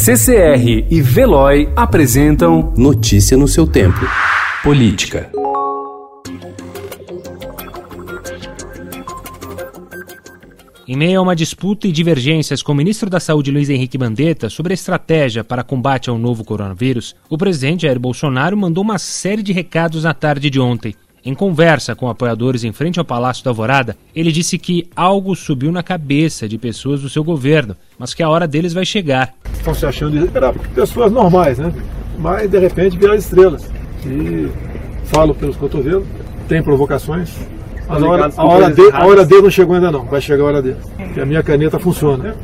CCR e Veloy apresentam Notícia no seu tempo. Política. Em meio a uma disputa e divergências com o ministro da Saúde Luiz Henrique Mandetta sobre a estratégia para combate ao novo coronavírus, o presidente Jair Bolsonaro mandou uma série de recados na tarde de ontem. Em conversa com apoiadores em frente ao Palácio da Alvorada, ele disse que algo subiu na cabeça de pessoas do seu governo, mas que a hora deles vai chegar. Estão se achando eram pessoas normais, né? Mas de repente viraram estrelas. E falo pelos cotovelos, tem provocações, mas a hora, a, hora de, a hora dele não chegou ainda não, vai chegar a hora dele. Porque a minha caneta funciona.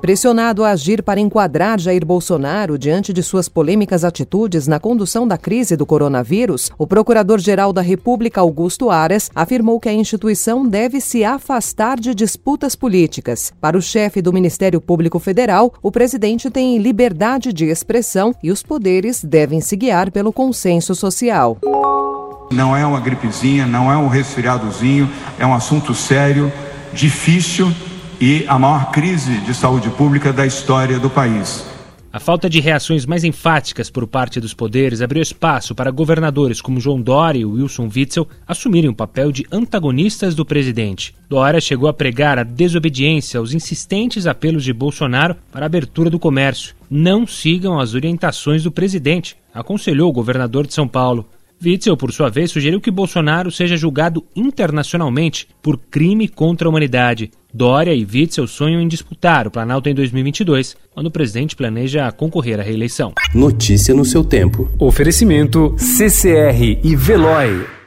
Pressionado a agir para enquadrar Jair Bolsonaro diante de suas polêmicas atitudes na condução da crise do coronavírus, o Procurador-Geral da República, Augusto Aras, afirmou que a instituição deve se afastar de disputas políticas. Para o chefe do Ministério Público Federal, o presidente tem liberdade de expressão e os poderes devem se guiar pelo consenso social. Não é uma gripezinha, não é um resfriadozinho, é um assunto sério, difícil e a maior crise de saúde pública da história do país. A falta de reações mais enfáticas por parte dos poderes abriu espaço para governadores como João Dória e Wilson Witzel assumirem o papel de antagonistas do presidente. Dória chegou a pregar a desobediência aos insistentes apelos de Bolsonaro para a abertura do comércio. Não sigam as orientações do presidente, aconselhou o governador de São Paulo. Witzel, por sua vez, sugeriu que Bolsonaro seja julgado internacionalmente por crime contra a humanidade. Dória e Witzel sonham em disputar o Planalto em 2022, quando o presidente planeja concorrer à reeleição. Notícia no seu tempo. Oferecimento CCR e Veloy.